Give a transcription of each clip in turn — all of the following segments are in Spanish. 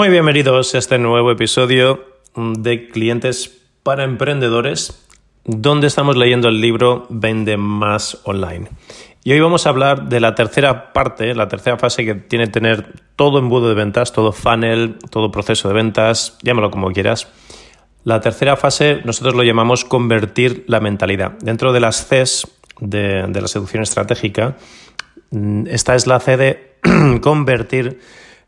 Muy bienvenidos a este nuevo episodio de Clientes para Emprendedores, donde estamos leyendo el libro Vende más online. Y hoy vamos a hablar de la tercera parte, la tercera fase que tiene tener todo embudo de ventas, todo funnel, todo proceso de ventas, llámalo como quieras. La tercera fase nosotros lo llamamos convertir la mentalidad. Dentro de las Cs de, de la seducción estratégica, mm, esta es la C de convertir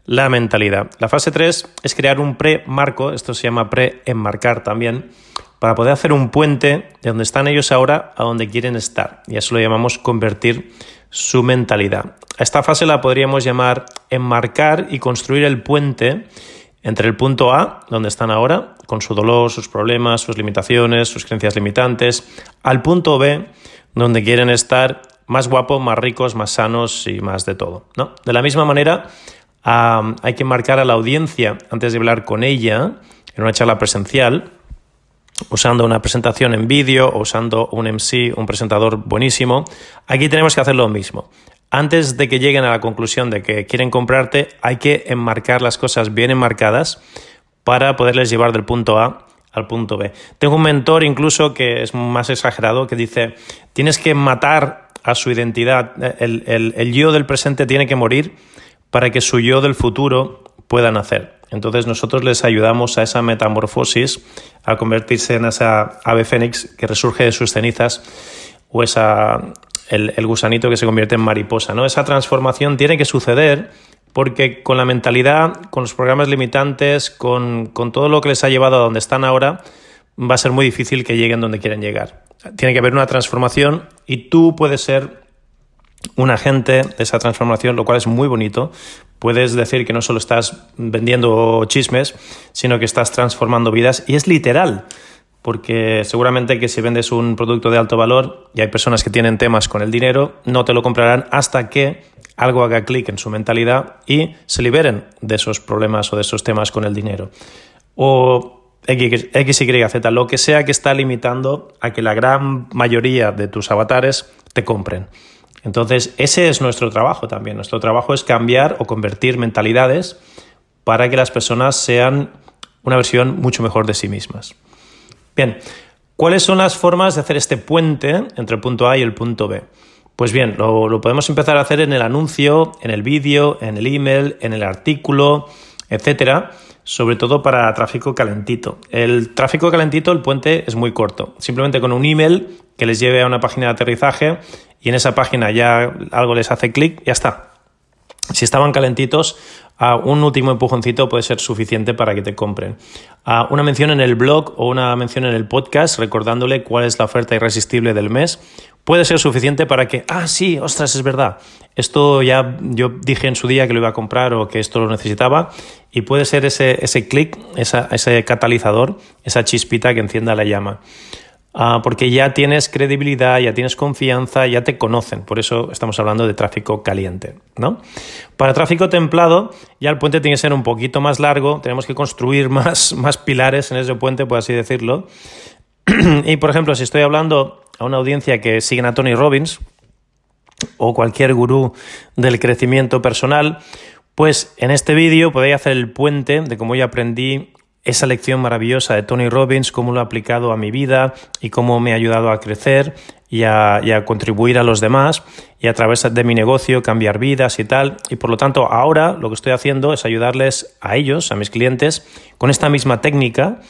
la mentalidad. La fase 3 es crear un pre-marco, esto se llama pre-enmarcar también, para poder hacer un puente de donde están ellos ahora a donde quieren estar. Y eso lo llamamos convertir su mentalidad. Esta fase la podríamos llamar enmarcar y construir el puente entre el punto A, donde están ahora, con su dolor, sus problemas, sus limitaciones, sus creencias limitantes, al punto B, donde quieren estar más guapos, más ricos, más sanos y más de todo. ¿no? De la misma manera, hay que marcar a la audiencia antes de hablar con ella en una charla presencial, usando una presentación en vídeo usando un MC, un presentador buenísimo. Aquí tenemos que hacer lo mismo. Antes de que lleguen a la conclusión de que quieren comprarte, hay que enmarcar las cosas bien enmarcadas para poderles llevar del punto A al punto B. Tengo un mentor incluso que es más exagerado, que dice, tienes que matar a su identidad, el, el yo del presente tiene que morir para que su yo del futuro pueda nacer. Entonces nosotros les ayudamos a esa metamorfosis, a convertirse en esa ave fénix que resurge de sus cenizas o esa, el, gusanito que se convierte en mariposa. ¿no? Esa transformación tiene que suceder porque con la mentalidad, con los programas limitantes, con, con todo lo que les ha llevado a donde están ahora, va a ser muy difícil que lleguen donde quieren llegar. Tiene que haber una transformación y tú puedes ser un agente de esa transformación, lo cual es muy bonito. Puedes decir que no solo estás vendiendo chismes, sino que estás transformando vidas y es literal, porque seguramente que si vendes un producto de alto valor y hay personas que tienen temas con el dinero, no te lo comprarán hasta que algo haga clic en su mentalidad y se liberen de esos problemas o de esos temas con el dinero. O X, X, Y, Z, lo que sea que está limitando a que la gran mayoría de tus avatares te compren. Entonces, ese es nuestro trabajo también. Nuestro trabajo es cambiar o convertir mentalidades para que las personas sean una versión mucho mejor de sí mismas. Bien, ¿cuáles son las formas de hacer este puente entre el punto A y el punto B? Pues bien, lo, podemos empezar a hacer en el anuncio, en el vídeo, en el email, en el artículo, etcétera, sobre todo para tráfico calentito. El tráfico calentito, el puente es muy corto. Simplemente con un email que les lleve a una página de aterrizaje y en esa página ya algo les hace clic, ya está. Si estaban calentitos, un último empujoncito puede ser suficiente para que te compren. una mención en el blog o una mención en el podcast recordándole cuál es la oferta irresistible del mes puede ser suficiente para que, ah, sí, ostras, es verdad. Esto ya yo dije en su día que lo iba a comprar o que esto lo necesitaba y puede ser ese, ese clic, ese catalizador, esa chispita que encienda la llama. Ah, porque ya tienes credibilidad, ya tienes confianza, ya te conocen. Por eso estamos hablando de tráfico caliente. ¿no? Para tráfico templado, ya el puente tiene que ser un poquito más largo, tenemos que construir más, más pilares en ese puente, por así decirlo. y por ejemplo, si estoy hablando a una audiencia que siguen a Tony Robbins o cualquier gurú del crecimiento personal, pues en este vídeo podéis hacer el puente de cómo yo aprendí esa lección maravillosa de Tony Robbins, cómo lo he aplicado a mi vida y cómo me ha ayudado a crecer y a, contribuir a los demás y a través de mi negocio cambiar vidas y tal. Y por lo tanto ahora lo que estoy haciendo es ayudarles a ellos, a mis clientes, con esta misma técnica.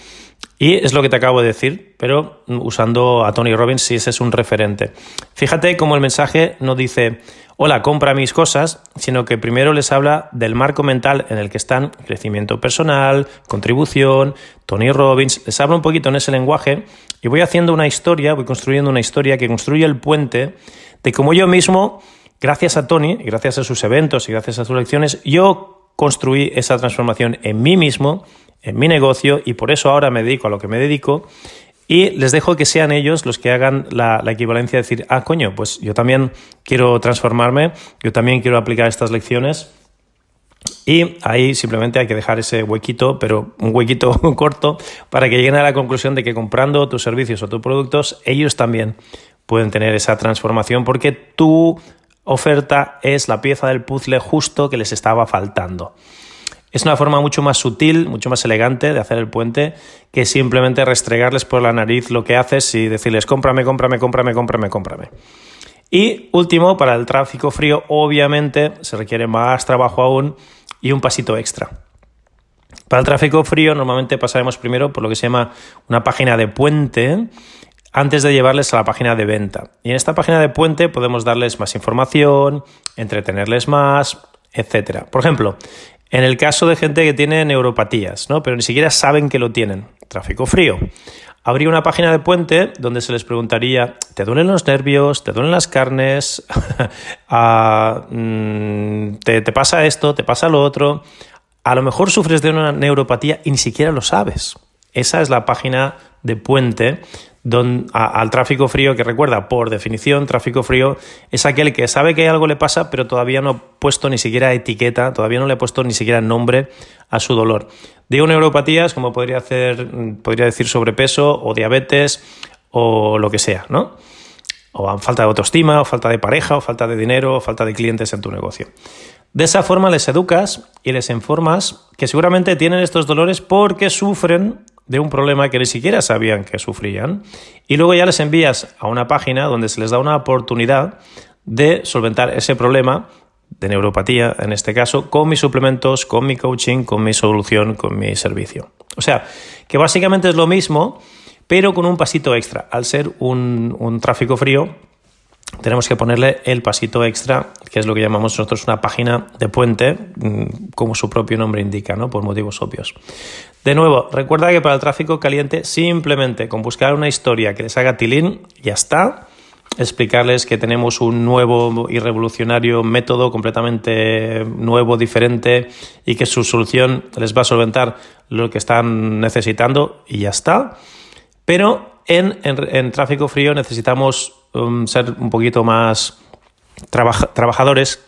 Y es lo que te acabo de decir, pero usando a Tony Robbins si ese es un referente. Fíjate cómo el mensaje no dice, hola, compra mis cosas, sino que primero les habla del marco mental en el que están crecimiento personal, contribución, Tony Robbins, les habla un poquito en ese lenguaje y voy haciendo una historia, voy construyendo una historia que construye el puente de cómo yo mismo gracias a Tony, gracias a sus eventos y gracias a sus lecciones, yo construí esa transformación en mí mismo, en mi negocio, y por eso ahora me dedico a lo que me dedico. Y les dejo que sean ellos los que hagan la, equivalencia de decir, ah, coño, pues yo también quiero transformarme, yo también quiero aplicar estas lecciones. Y ahí simplemente hay que dejar ese huequito, pero un huequito corto, para que lleguen a la conclusión de que comprando tus servicios o tus productos, ellos también pueden tener esa transformación porque tu oferta es la pieza del puzzle justo que les estaba faltando. Es una forma mucho más sutil, mucho más elegante de hacer el puente que simplemente restregarles por la nariz lo que haces y decirles cómprame, cómprame, cómprame, cómprame, cómprame. Y último, para el tráfico frío, obviamente se requiere más trabajo aún y un pasito extra. Para el tráfico frío normalmente pasaremos primero por lo que se llama una página de puente antes de llevarles a la página de venta. Y en esta página de puente podemos darles más información, entretenerles más, etc. Por ejemplo, en el caso de gente que tiene neuropatías, ¿no? pero ni siquiera saben que lo tienen, tráfico frío. Habría una página de puente donde se les preguntaría, ¿te duelen los nervios? ¿Te duelen las carnes? Ah, mm, ¿te, ¿Te pasa esto? ¿Te pasa lo otro? A lo mejor sufres de una neuropatía y ni siquiera lo sabes. Esa es la página de puente al tráfico frío, que recuerda, por definición, tráfico frío es aquel que sabe que algo le pasa, pero todavía no ha puesto ni siquiera etiqueta, todavía no le ha puesto ni siquiera nombre a su dolor. Digo neuropatías como podría, hacer, podría decir sobrepeso o diabetes o lo que sea, ¿no? O falta de autoestima, o falta de pareja, o falta de dinero, o falta de clientes en tu negocio. De esa forma les educas y les informas que seguramente tienen estos dolores porque sufren de un problema que ni siquiera sabían que sufrían y luego ya les envías a una página donde se les da una oportunidad de solventar ese problema de neuropatía, en este caso, con mis suplementos, con mi coaching, con mi solución, con mi servicio. O sea, que básicamente es lo mismo, pero con un pasito extra. Al ser un, un tráfico frío, tenemos que ponerle el pasito extra, que es lo que llamamos nosotros una página de puente, mm, como su propio nombre indica, ¿no? por motivos obvios. De nuevo, recuerda que para el tráfico caliente simplemente con buscar una historia que les haga tilín, ya está. Explicarles que tenemos un nuevo y revolucionario método completamente nuevo, diferente y que su solución les va a solventar lo que están necesitando y ya está. Pero en, en tráfico frío necesitamos Um, ser un poquito más trabajadores.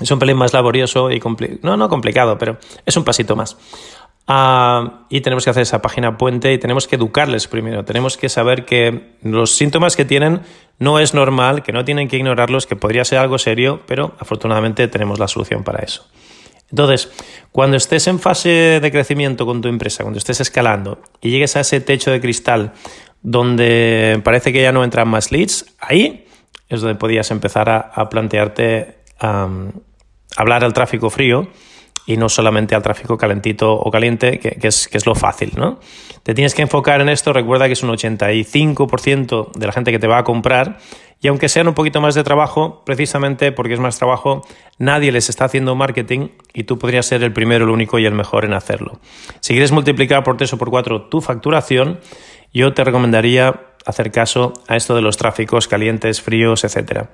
Es un pelín más laborioso y no, no complicado, pero es un pasito más. Ah, y tenemos que hacer esa página puente y tenemos que educarles primero. Tenemos que saber que los síntomas que tienen no es normal, que no tienen que ignorarlos, que podría ser algo serio, pero afortunadamente tenemos la solución para eso. Entonces, cuando estés en fase de crecimiento con tu empresa, cuando estés escalando y llegues a ese techo de cristal donde parece que ya no entran más leads, ahí es donde podías empezar a, plantearte hablar al tráfico frío y no solamente al tráfico calentito o caliente, que, es, que, es, lo fácil, ¿no? Te tienes que enfocar en esto, recuerda que es un 85% de la gente que te va a comprar y aunque sean un poquito más de trabajo, precisamente porque es más trabajo, nadie les está haciendo marketing y tú podrías ser el primero, el único y el mejor en hacerlo. Si quieres multiplicar por 3 o por 4 tu facturación, yo te recomendaría hacer caso a esto de los tráficos calientes, fríos, etc.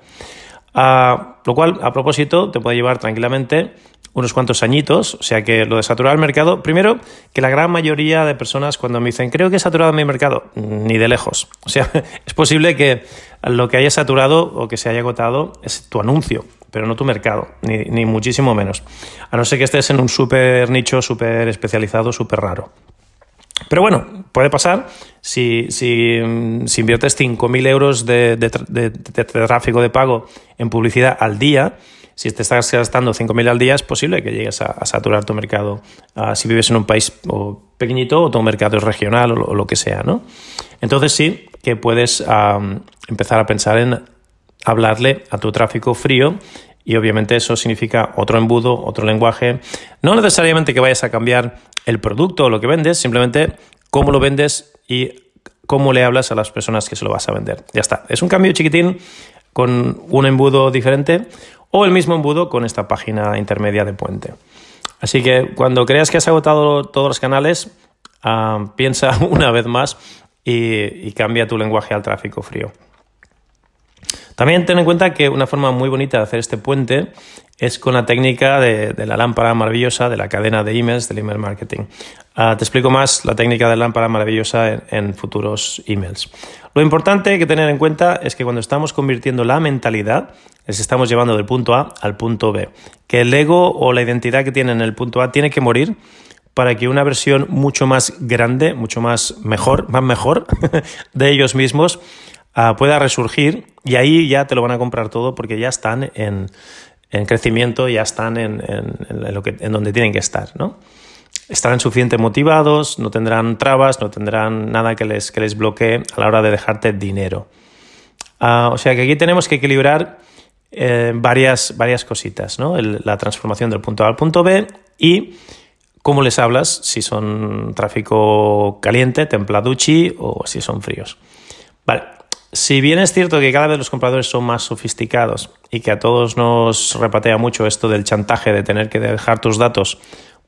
Ah, lo cual, a propósito, te puede llevar tranquilamente unos cuantos añitos, o sea que lo de saturar el mercado, primero que la gran mayoría de personas cuando me dicen, creo que he saturado mi mercado, ni de lejos. O sea, es posible que lo que haya saturado o que se haya agotado es tu anuncio, pero no tu mercado, ni, ni muchísimo menos. A no ser que estés en un súper nicho, súper especializado, súper raro. Pero bueno, puede pasar si, si, si inviertes 5.000 euros de, tráfico de pago en publicidad al día. Si te estás gastando 5.000 al día, es posible que llegues a, saturar tu mercado. Ah, si vives en un país pequeñito o tu mercado es regional o, lo que sea, ¿no? Entonces sí que puedes empezar a pensar en hablarle a tu tráfico frío y obviamente eso significa otro embudo, otro lenguaje. No necesariamente que vayas a cambiar el producto o lo que vendes, simplemente cómo lo vendes y cómo le hablas a las personas que se lo vas a vender. Ya está. Es un cambio chiquitín con un embudo diferente o el mismo embudo con esta página intermedia de puente. Así que cuando creas que has agotado todos los canales, ah, piensa una vez más y, y cambia tu lenguaje al tráfico frío. También ten en cuenta que una forma muy bonita de hacer este puente es con la técnica de, la lámpara maravillosa, de la cadena de emails, del email marketing. Ah, te explico más la técnica de lámpara maravillosa en, en futuros emails. Lo importante que tener en cuenta es que cuando estamos convirtiendo la mentalidad, les estamos llevando del punto A al punto B. Que el ego o la identidad que tienen en el punto A tiene que morir para que una versión mucho más grande, mucho más mejor, más mejor de ellos mismos ah, pueda resurgir y ahí ya te lo van a comprar todo porque ya están en, crecimiento, ya están en, lo que, en donde tienen que estar, ¿no? Estarán suficientemente motivados, no tendrán trabas, no tendrán nada que les, que les bloquee a la hora de dejarte dinero. Ah, o sea que aquí tenemos que equilibrar eh, varias, varias cositas, ¿no? la transformación del punto A al punto B y cómo les hablas, si son tráfico caliente, templaduchi o si son fríos. Si bien es cierto que cada vez los compradores son más sofisticados y que a todos nos repatea mucho esto del chantaje de tener que dejar tus datos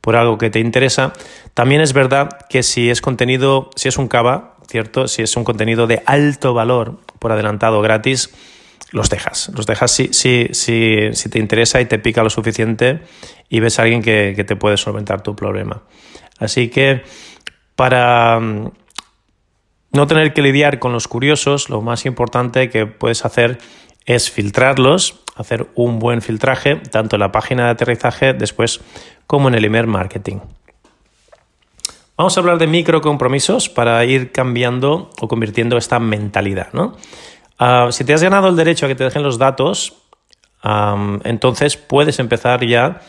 por algo que te interesa, también es verdad que si es contenido, si es un cava, ¿cierto? Si es un contenido de alto valor por adelantado gratis, los dejas. Los dejas si, si, si, si te interesa y te pica lo suficiente y ves a alguien que, que te puede solventar tu problema. Así que para no tener que lidiar con los curiosos, lo más importante que puedes hacer es filtrarlos, hacer un buen filtraje, tanto en la página de aterrizaje después como en el email marketing. Vamos a hablar de micro compromisos para ir cambiando o convirtiendo esta mentalidad. ¿no? Ah, si te has ganado el derecho a que te dejen los datos, entonces puedes empezar ya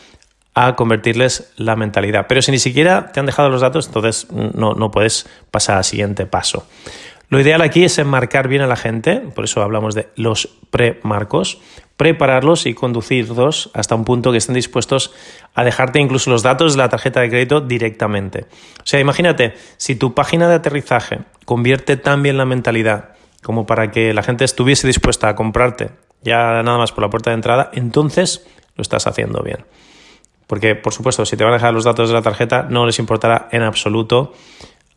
a convertirles la mentalidad. Pero si ni siquiera te han dejado los datos, entonces no, no puedes pasar al siguiente paso. Lo ideal aquí es enmarcar bien a la gente, por eso hablamos de los premarcos, prepararlos y conducirlos hasta un punto que estén dispuestos a dejarte incluso los datos de la tarjeta de crédito directamente. O sea, imagínate, si tu página de aterrizaje convierte tan bien la mentalidad como para que la gente estuviese dispuesta a comprarte ya nada más por la puerta de entrada, entonces lo estás haciendo bien. Porque, por supuesto, si te van a dejar los datos de la tarjeta, no les importará en absoluto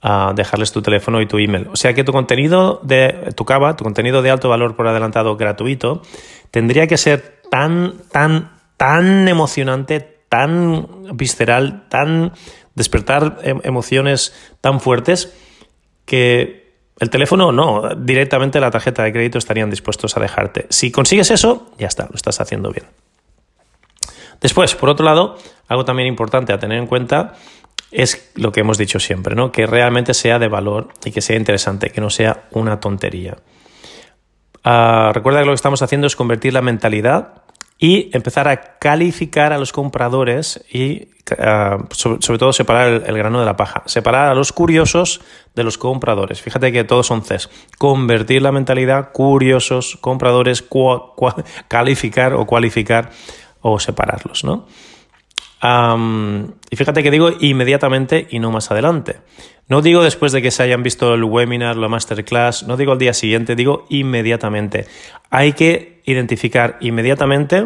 ah, dejarles tu teléfono y tu email. O sea que tu contenido de tu cava, tu contenido de alto valor por adelantado gratuito, tendría que ser tan, tan, tan emocionante, tan visceral, tan despertar em, emociones tan fuertes que el teléfono no, directamente la tarjeta de crédito estarían dispuestos a dejarte. Si consigues eso, ya está, lo estás haciendo bien. Después, por otro lado, algo también importante a tener en cuenta es lo que hemos dicho siempre, ¿no? Que realmente sea de valor y que sea interesante, que no sea una tontería. Ah, recuerda que lo que estamos haciendo es convertir la mentalidad y empezar a calificar a los compradores y ah, sobre, todo separar el, grano de la paja, separar a los curiosos de los compradores. Fíjate que todos son Cs. Convertir la mentalidad, curiosos, compradores, calificar o cualificar o separarlos, ¿no? y fíjate que digo inmediatamente y no más adelante. No digo después de que se hayan visto el webinar, la masterclass, no digo al día siguiente, digo inmediatamente. Hay que identificar inmediatamente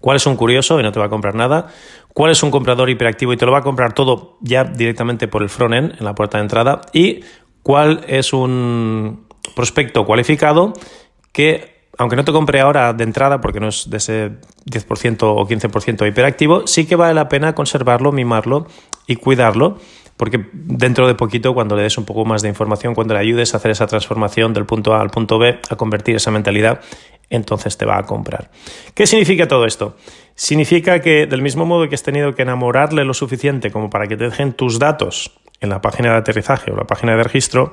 cuál es un curioso y no te va a comprar nada, cuál es un comprador hiperactivo y te lo va a comprar todo ya directamente por el front-end, en la puerta de entrada, y cuál es un prospecto cualificado que, aunque no te compre ahora de entrada, porque no es de ese 10% o 15% hiperactivo, sí que vale la pena conservarlo, mimarlo y cuidarlo porque dentro de poquito, cuando le des un poco más de información, cuando le ayudes a hacer esa transformación del punto A al punto B, a convertir esa mentalidad, entonces te va a comprar. ¿Qué significa todo esto? Significa que del mismo modo que has tenido que enamorarle lo suficiente como para que te dejen tus datos en la página de aterrizaje o la página de registro,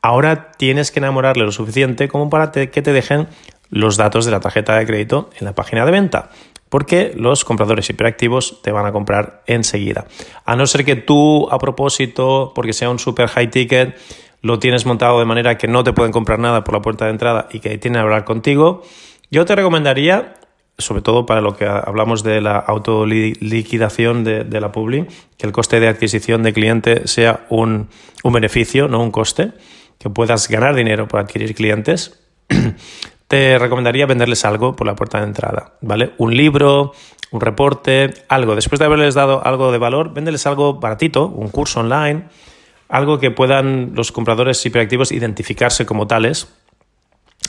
ahora tienes que enamorarle lo suficiente como para que te dejen los datos de la tarjeta de crédito en la página de venta porque los compradores hiperactivos te van a comprar enseguida. A no ser que tú, a propósito, porque sea un super high ticket, lo tienes montado de manera que no te pueden comprar nada por la puerta de entrada y que tienen que hablar contigo, yo te recomendaría, sobre todo para lo que hablamos de la autoliquidación de, la publi, que el coste de adquisición de cliente sea un, un beneficio, no un coste, que puedas ganar dinero por adquirir clientes. te recomendaría venderles algo por la puerta de entrada, ¿vale? Un libro, un reporte, algo. Después de haberles dado algo de valor, véndeles algo baratito, un curso online, algo que puedan los compradores hiperactivos identificarse como tales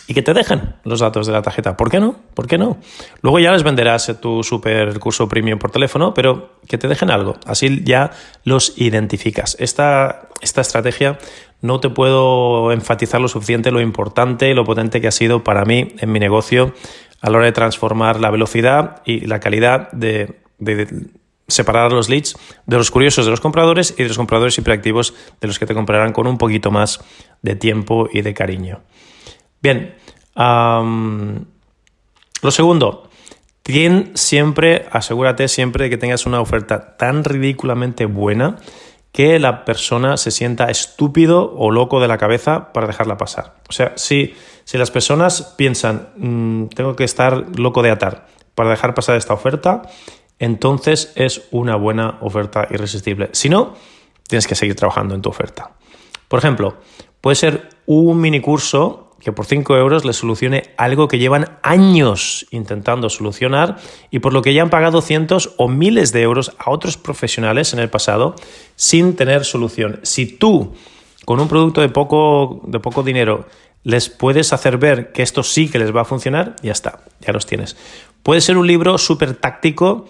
y que te dejen los datos de la tarjeta. ¿Por qué no? ¿Por qué no? Luego ya les venderás tu super curso premium por teléfono, pero que te dejen algo. Así ya los identificas. Esta, esta estrategia no te puedo enfatizar lo suficiente lo importante y lo potente que ha sido para mí en mi negocio a la hora de transformar la velocidad y la calidad de, de separar los leads de los curiosos de los compradores y de los compradores hiperactivos de los que te comprarán con un poquito más de tiempo y de cariño. Bien, lo segundo, ten siempre, asegúrate siempre de que tengas una oferta tan ridículamente buena que la persona se sienta estúpido o loco de la cabeza para dejarla pasar. O sea, si, si las personas piensan, mm, tengo que estar loco de atar para dejar pasar esta oferta, entonces es una buena oferta irresistible. Si no, tienes que seguir trabajando en tu oferta. Por ejemplo, puede ser un mini curso que por 5 euros les solucione algo que llevan años intentando solucionar y por lo que ya han pagado cientos o miles de euros a otros profesionales en el pasado sin tener solución. Si tú, con un producto de poco, de poco dinero, les puedes hacer ver que esto sí que les va a funcionar, ya está, ya los tienes. Puede ser un libro súper táctico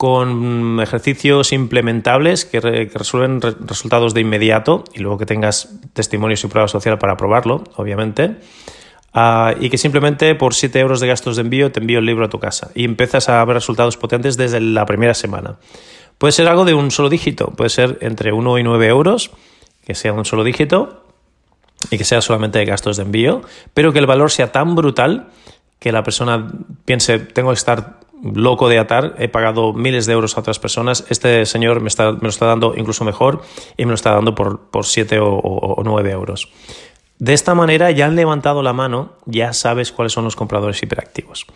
con ejercicios implementables que, resuelven resultados de inmediato y luego que tengas testimonios y prueba social para probarlo, obviamente. Ah, y que simplemente por 7 euros de gastos de envío te envío el libro a tu casa y empiezas a ver resultados potentes desde la primera semana. Puede ser algo de un solo dígito, puede ser entre 1 y 9 euros, que sea un solo dígito y que sea solamente de gastos de envío, pero que el valor sea tan brutal que la persona piense, tengo que estar loco de atar, he pagado miles de euros a otras personas, este señor me, está, me lo está dando incluso mejor y me lo está dando por, por 7 o, 9 euros. De esta manera ya han levantado la mano, ya sabes cuáles son los compradores hiperactivos.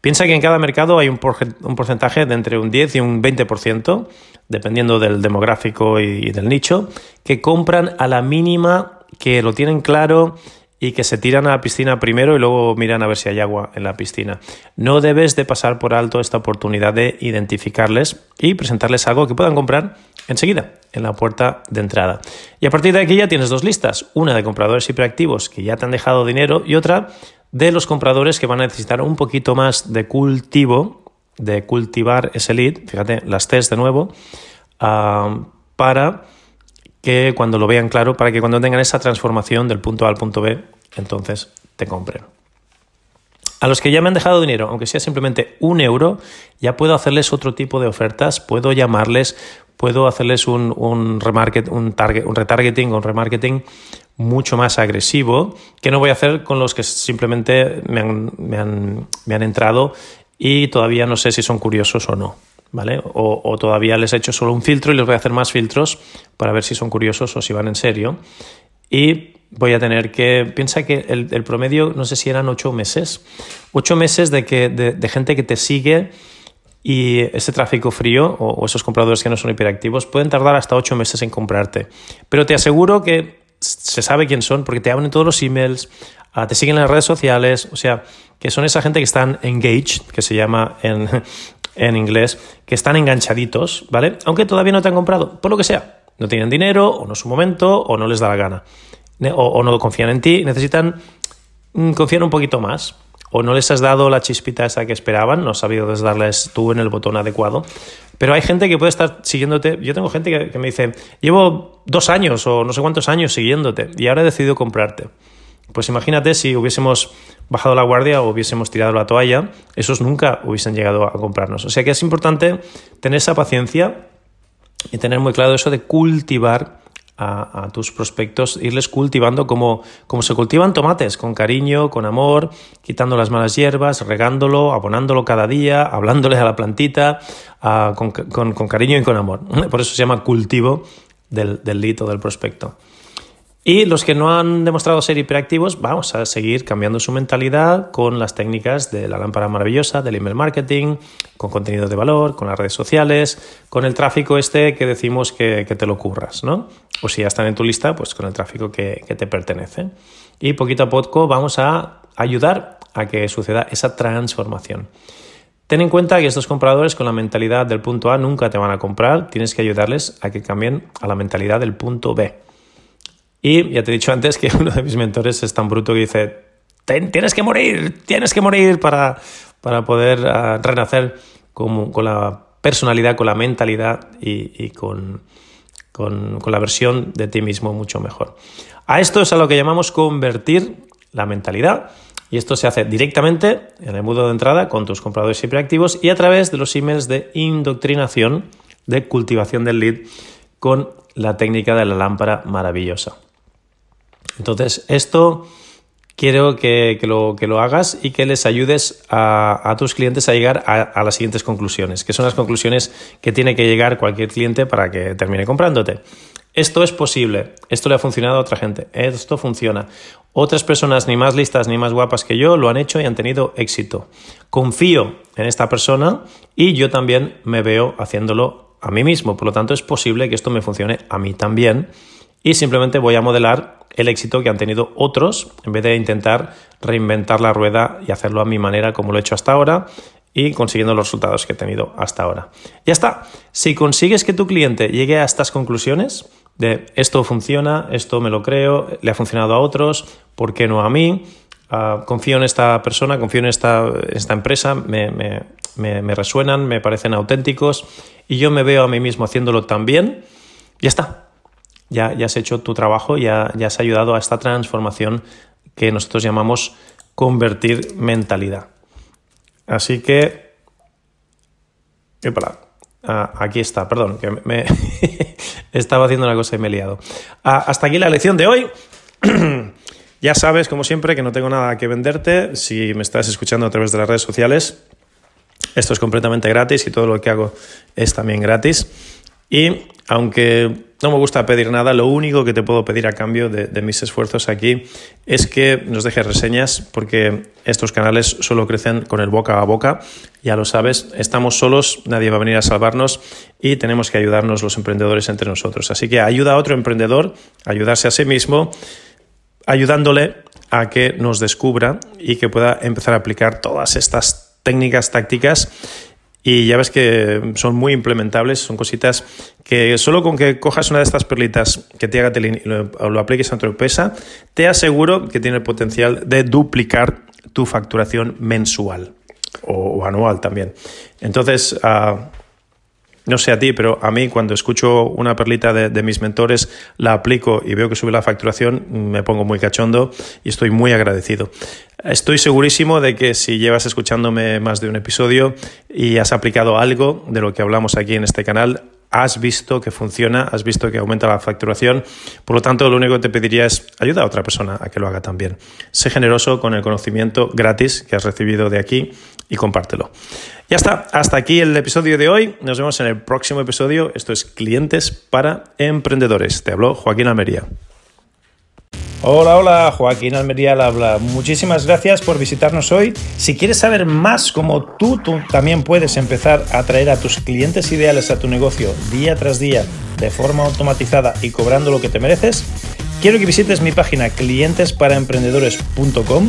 Piensa que en cada mercado hay un, porcentaje de entre un 10 y un 20%, dependiendo del demográfico y del nicho, que compran a la mínima, que lo tienen claro y que se tiran a la piscina primero y luego miran a ver si hay agua en la piscina. No debes de pasar por alto esta oportunidad de identificarles y presentarles algo que puedan comprar enseguida en la puerta de entrada. Y a partir de aquí ya tienes dos listas, una de compradores hiperactivos que ya te han dejado dinero y otra de los compradores que van a necesitar un poquito más de cultivo, de cultivar ese lead, fíjate, las test de nuevo, ah, para que cuando lo vean claro, para que cuando tengan esa transformación del punto A al punto B, entonces te compren. A los que ya me han dejado dinero, aunque sea simplemente un euro, ya puedo hacerles otro tipo de ofertas, puedo llamarles, puedo hacerles un, un, un, target, un retargeting, un remarketing mucho más agresivo, que no voy a hacer con los que simplemente me han, me han, me han entrado y todavía no sé si son curiosos o no. ¿vale? O, todavía les he hecho solo un filtro y les voy a hacer más filtros para ver si son curiosos o si van en serio. Y voy a tener que, piensa que el, promedio, no sé si eran ocho meses, ocho meses de, que, de, gente que te sigue y ese tráfico frío o, esos compradores que no son hiperactivos pueden tardar hasta ocho meses en comprarte. Pero te aseguro que se sabe quién son porque te abren todos los emails, ah, te siguen en las redes sociales, o sea, que son esa gente que están engaged, que se llama en, en inglés, que están enganchaditos, ¿vale? Aunque todavía no te han comprado, por lo que sea. No tienen dinero, o no es su momento, o no les da la gana. O, no confían en ti, necesitan mm, confiar un poquito más. O no les has dado la chispita esa que esperaban, no has sabido darles tú en el botón adecuado. Pero hay gente que puede estar siguiéndote. Yo tengo gente que, que me dice, llevo dos años o no sé cuántos años siguiéndote y ahora he decidido comprarte. Pues imagínate si hubiésemos bajado la guardia o hubiésemos tirado la toalla, esos nunca hubiesen llegado a comprarnos. O sea que es importante tener esa paciencia y tener muy claro eso de cultivar a, tus prospectos, irles cultivando como, como, se cultivan tomates, con cariño, con amor, quitando las malas hierbas, regándolo, abonándolo cada día, hablándole a la plantita, con, cariño y con amor. Por eso se llama cultivo del, del lead o del prospecto. Y los que no han demostrado ser hiperactivos, vamos a seguir cambiando su mentalidad con las técnicas de la lámpara maravillosa, del email marketing, con contenido de valor, con las redes sociales, con el tráfico este que decimos que, te lo curras, ¿no? O si ya están en tu lista, pues con el tráfico que, que te pertenece. Y poquito a poco vamos a ayudar a que suceda esa transformación. Ten en cuenta que estos compradores con la mentalidad del punto A nunca te van a comprar, tienes que ayudarles a que cambien a la mentalidad del punto B. Y ya te he dicho antes que uno de mis mentores es tan bruto que dice, tienes que morir, tienes que morir para, para poder uh, renacer con, con, la personalidad, con la mentalidad y, y con, con, con la versión de ti mismo mucho mejor. A esto es a lo que llamamos convertir la mentalidad. Y esto se hace directamente en el mundo de entrada con tus compradores siempre activos y a través de los emails de indoctrinación, de cultivación del lead con la técnica de la lámpara maravillosa. Entonces, esto quiero que, lo, hagas y que les ayudes a, tus clientes a llegar a, las siguientes conclusiones, que son las conclusiones que tiene que llegar cualquier cliente para que termine comprándote. Esto es posible, esto le ha funcionado a otra gente, esto funciona. Otras personas ni más listas ni más guapas que yo lo han hecho y han tenido éxito. Confío en esta persona y yo también me veo haciéndolo a mí mismo, por lo tanto es posible que esto me funcione a mí también y simplemente voy a modelar el éxito que han tenido otros en vez de intentar reinventar la rueda y hacerlo a mi manera como lo he hecho hasta ahora y consiguiendo los resultados que he tenido hasta ahora. Ya está. Si consigues que tu cliente llegue a estas conclusiones de esto funciona, esto me lo creo, le ha funcionado a otros, ¿por qué no a mí? Uh, confío en esta persona, confío en esta, empresa, me, resuenan, me parecen auténticos y yo me veo a mí mismo haciéndolo también, ya está ya, has hecho tu trabajo, ya, ya has ayudado a esta transformación que nosotros llamamos convertir mentalidad. Así que... Aquí está, perdón, que me estaba haciendo una cosa y me he liado. Hasta aquí la lección de hoy. ya sabes, como siempre, que no tengo nada que venderte. Si me estás escuchando a través de las redes sociales, esto es completamente gratis y todo lo que hago es también gratis. Y aunque no me gusta pedir nada, lo único que te puedo pedir a cambio de, mis esfuerzos aquí es que nos dejes reseñas, porque estos canales solo crecen con el boca a boca. Ya lo sabes, estamos solos, nadie va a venir a salvarnos y tenemos que ayudarnos los emprendedores entre nosotros. Así que ayuda a otro emprendedor a ayudarse a sí mismo, ayudándole a que nos descubra y que pueda empezar a aplicar todas estas técnicas, tácticas y ya ves que son muy implementables, son cositas que solo con que cojas una de estas perlitas que te haga y lo, apliques a tu empresa, te aseguro que tiene el potencial de duplicar tu facturación mensual o, anual también. Entonces, uh, no sé a ti, pero a mí cuando escucho una perlita de, mis mentores, la aplico y veo que sube la facturación, me pongo muy cachondo y estoy muy agradecido. Estoy segurísimo de que si llevas escuchándome más de un episodio y has aplicado algo de lo que hablamos aquí en este canal, has visto que funciona, has visto que aumenta la facturación. Por lo tanto, lo único que te pediría es ayuda a otra persona a que lo haga también. Sé generoso con el conocimiento gratis que has recibido de aquí y compártelo. Ya está, hasta aquí el episodio de hoy. Nos vemos en el próximo episodio. Esto es Clientes para Emprendedores. Te habló Joaquín Almería. Hola, hola, Joaquín Almería habla. Muchísimas gracias por visitarnos hoy. Si quieres saber más cómo tú, tú, también puedes empezar a atraer a tus clientes ideales a tu negocio día tras día de forma automatizada y cobrando lo que te mereces, quiero que visites mi página clientesparaemprendedores.com